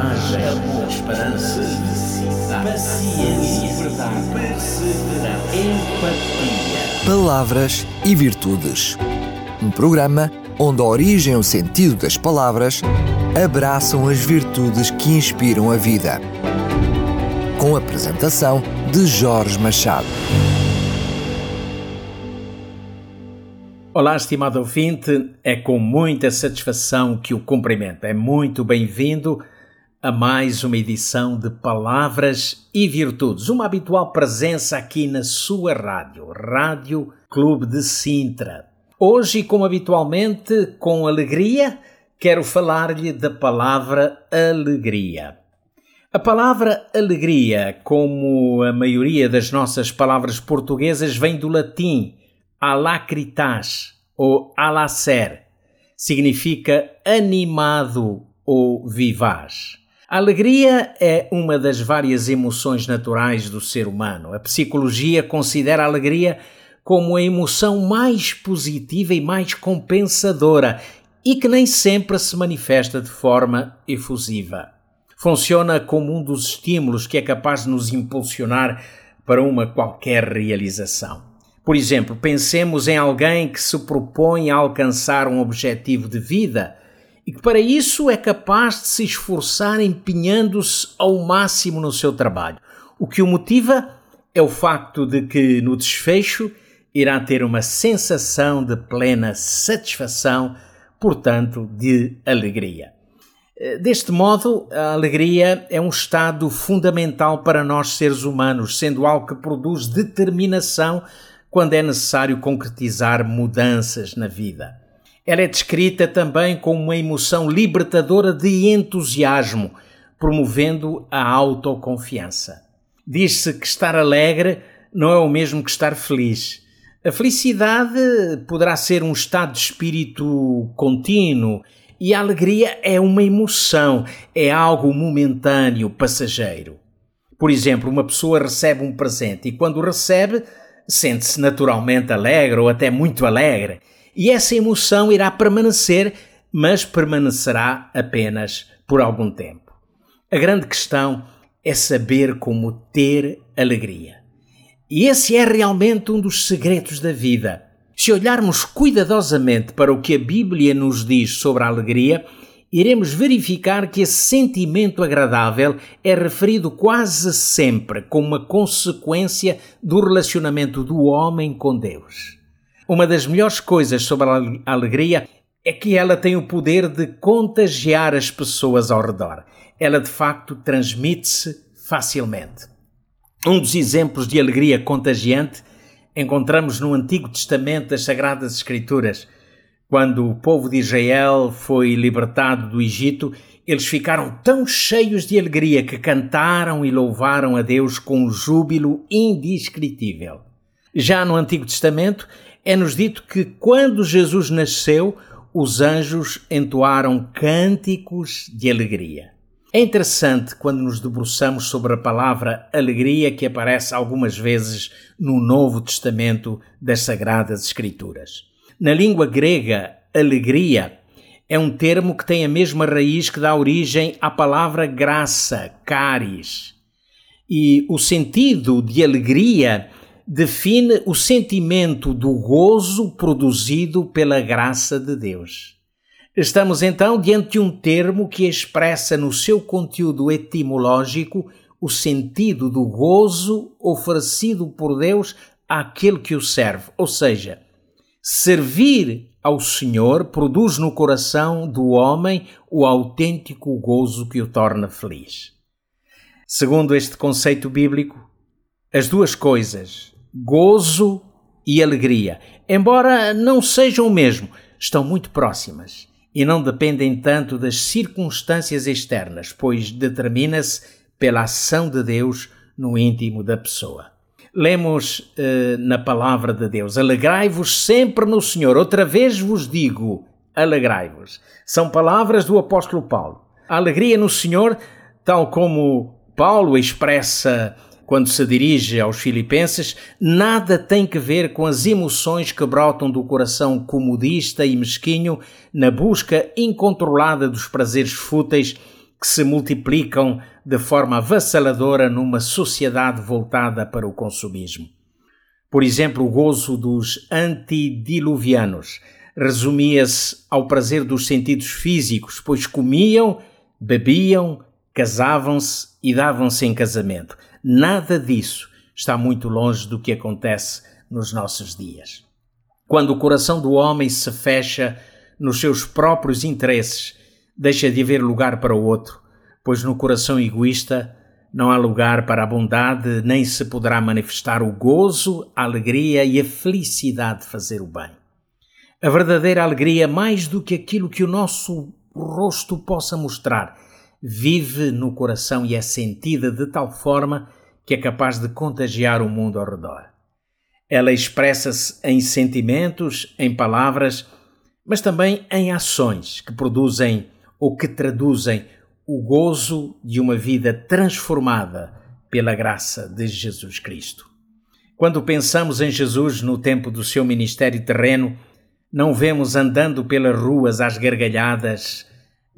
coragem, amor, esperança, felicidade, paciência, verdade, perseverança, empatia. Palavras e Virtudes. Um programa onde a origem e o sentido das palavras abraçam as virtudes que inspiram a vida. Com a apresentação de Jorge Machado. Olá, estimado ouvinte, é com muita satisfação que o cumprimento. É muito bem-vindo a mais uma edição de Palavras e Virtudes, uma habitual presença aqui na sua rádio, Rádio Clube de Sintra. Hoje, como habitualmente, com alegria, quero falar-lhe da palavra alegria. A palavra alegria, como a maioria das nossas palavras portuguesas, vem do latim alacritas ou alacer. Significa animado ou vivaz. A alegria é uma das várias emoções naturais do ser humano. A psicologia considera a alegria como a emoção mais positiva e mais compensadora e que nem sempre se manifesta de forma efusiva. Funciona como um dos estímulos que é capaz de nos impulsionar para uma qualquer realização. Por exemplo, pensemos em alguém que se propõe a alcançar um objetivo de vida e que para isso é capaz de se esforçar empenhando-se ao máximo no seu trabalho. O que o motiva é o facto de que, no desfecho, irá ter uma sensação de plena satisfação, portanto, de alegria. Deste modo, a alegria é um estado fundamental para nós seres humanos, sendo algo que produz determinação quando é necessário concretizar mudanças na vida. Ela é descrita também como uma emoção libertadora de entusiasmo, promovendo a autoconfiança. Diz-se que estar alegre não é o mesmo que estar feliz. A felicidade poderá ser um estado de espírito contínuo e a alegria é uma emoção, é algo momentâneo, passageiro. Por exemplo, uma pessoa recebe um presente e, quando o recebe, sente-se naturalmente alegre ou até muito alegre, e essa emoção irá permanecer, mas permanecerá apenas por algum tempo. A grande questão é saber como ter alegria. E esse é realmente um dos segredos da vida. Se olharmos cuidadosamente para o que a Bíblia nos diz sobre a alegria, iremos verificar que esse sentimento agradável é referido quase sempre como uma consequência do relacionamento do homem com Deus. Uma das melhores coisas sobre a alegria é que ela tem o poder de contagiar as pessoas ao redor. Ela de facto transmite-se facilmente. Um dos exemplos de alegria contagiante encontramos no Antigo Testamento das Sagradas Escrituras quando o povo de Israel foi libertado do Egito, eles ficaram tão cheios de alegria que cantaram e louvaram a Deus com um júbilo indescritível. Já no Antigo Testamento, é-nos dito que quando Jesus nasceu, os anjos entoaram cânticos de alegria. É interessante quando nos debruçamos sobre a palavra alegria que aparece algumas vezes no Novo Testamento das Sagradas Escrituras. Na língua grega, alegria é um termo que tem a mesma raiz que dá origem à palavra graça, caris. E o sentido de alegria define o sentimento do gozo produzido pela graça de Deus. Estamos então diante de um termo que expressa no seu conteúdo etimológico o sentido do gozo oferecido por Deus àquele que o serve, ou seja, Servir ao Senhor produz no coração do homem o autêntico gozo que o torna feliz. Segundo este conceito bíblico, as duas coisas, gozo e alegria, embora não sejam o mesmo, estão muito próximas e não dependem tanto das circunstâncias externas, pois determina-se pela ação de Deus no íntimo da pessoa. Lemos uh, na palavra de Deus: Alegrai-vos sempre no Senhor. Outra vez vos digo: alegrai-vos. São palavras do apóstolo Paulo. A alegria no Senhor, tal como Paulo expressa quando se dirige aos Filipenses, nada tem que ver com as emoções que brotam do coração comodista e mesquinho na busca incontrolada dos prazeres fúteis que se multiplicam de forma avassaladora numa sociedade voltada para o consumismo. Por exemplo, o gozo dos antediluvianos resumia-se ao prazer dos sentidos físicos, pois comiam, bebiam, casavam-se e davam-se em casamento. Nada disso está muito longe do que acontece nos nossos dias. Quando o coração do homem se fecha nos seus próprios interesses, deixa de haver lugar para o outro, pois no coração egoísta não há lugar para a bondade, nem se poderá manifestar o gozo, a alegria e a felicidade de fazer o bem. A verdadeira alegria, mais do que aquilo que o nosso rosto possa mostrar, vive no coração e é sentida de tal forma que é capaz de contagiar o mundo ao redor. Ela expressa-se em sentimentos, em palavras, mas também em ações que produzem ou que traduzem o gozo de uma vida transformada pela graça de Jesus Cristo. Quando pensamos em Jesus no tempo do seu ministério terreno, não vemos andando pelas ruas às gargalhadas,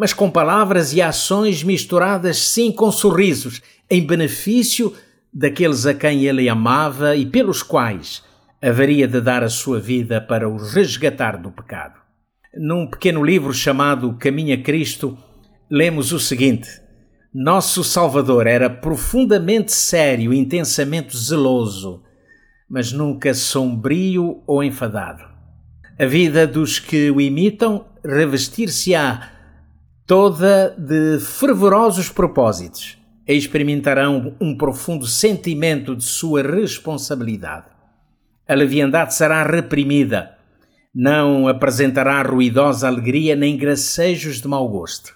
mas com palavras e ações misturadas, sim, com sorrisos, em benefício daqueles a quem ele amava e pelos quais haveria de dar a sua vida para os resgatar do pecado. Num pequeno livro chamado Caminho a Cristo, lemos o seguinte: Nosso Salvador era profundamente sério, intensamente zeloso, mas nunca sombrio ou enfadado. A vida dos que o imitam revestir-se-á toda de fervorosos propósitos. Experimentarão um profundo sentimento de sua responsabilidade. A leviandade será reprimida, não apresentará ruidosa alegria nem gracejos de mau gosto.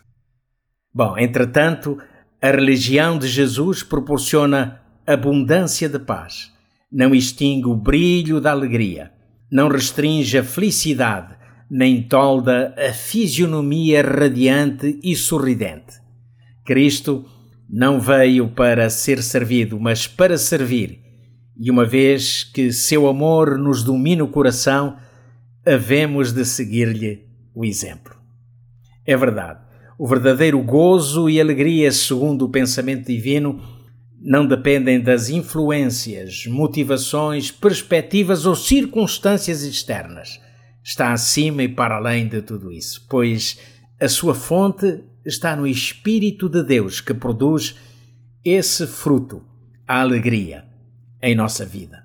Bom, entretanto, a religião de Jesus proporciona abundância de paz, não extingue o brilho da alegria. Não restringe a felicidade, nem tolda a fisionomia radiante e sorridente. Cristo não veio para ser servido, mas para servir, e uma vez que seu amor nos domina o coração, havemos de seguir-lhe o exemplo. É verdade, o verdadeiro gozo e alegria, segundo o pensamento divino, não dependem das influências, motivações, perspectivas ou circunstâncias externas. Está acima e para além de tudo isso, pois a sua fonte está no Espírito de Deus que produz esse fruto, a alegria, em nossa vida.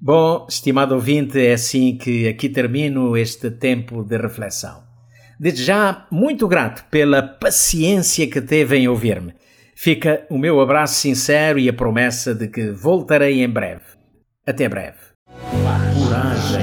Bom, estimado ouvinte, é assim que aqui termino este tempo de reflexão. Desde já, muito grato pela paciência que teve em ouvir-me. Fica o meu abraço sincero e a promessa de que voltarei em breve. Até breve. Coragem,